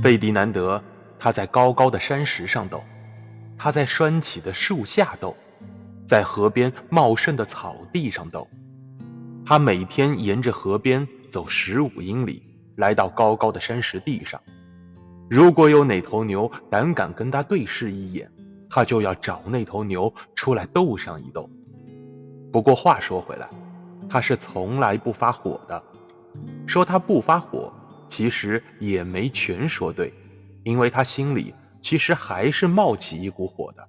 费迪南德，他在高高的山石上斗，他在拴起的树下斗，在河边茂盛的草地上斗。他每天沿着河边走十五英里，来到高高的山石地上。如果有哪头牛胆敢跟他对视一眼，他就要找那头牛出来斗上一斗。不过话说回来，他是从来不发火的。说他不发火，其实也没全说对，因为他心里其实还是冒起一股火的，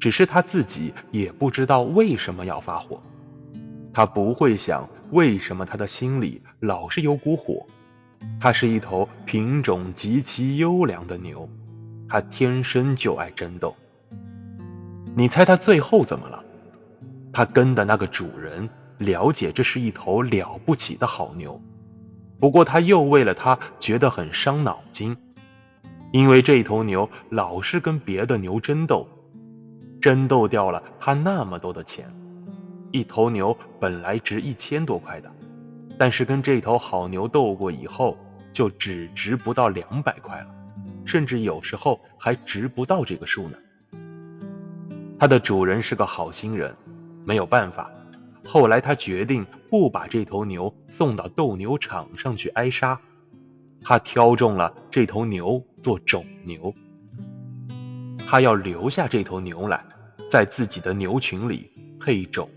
只是他自己也不知道为什么要发火。他不会想为什么他的心里老是有股火。他是一头品种极其优良的牛，他天生就爱争斗。你猜他最后怎么了？他跟的那个主人了解这是一头了不起的好牛，不过他又为了它觉得很伤脑筋，因为这头牛老是跟别的牛争斗，争斗掉了他那么多的钱。一头牛本来值一千多块的。但是跟这头好牛斗过以后，就只值不到两百块了，甚至有时候还值不到这个数呢。它的主人是个好心人，没有办法，后来他决定不把这头牛送到斗牛场上去挨杀，他挑中了这头牛做种牛，他要留下这头牛来，在自己的牛群里配种。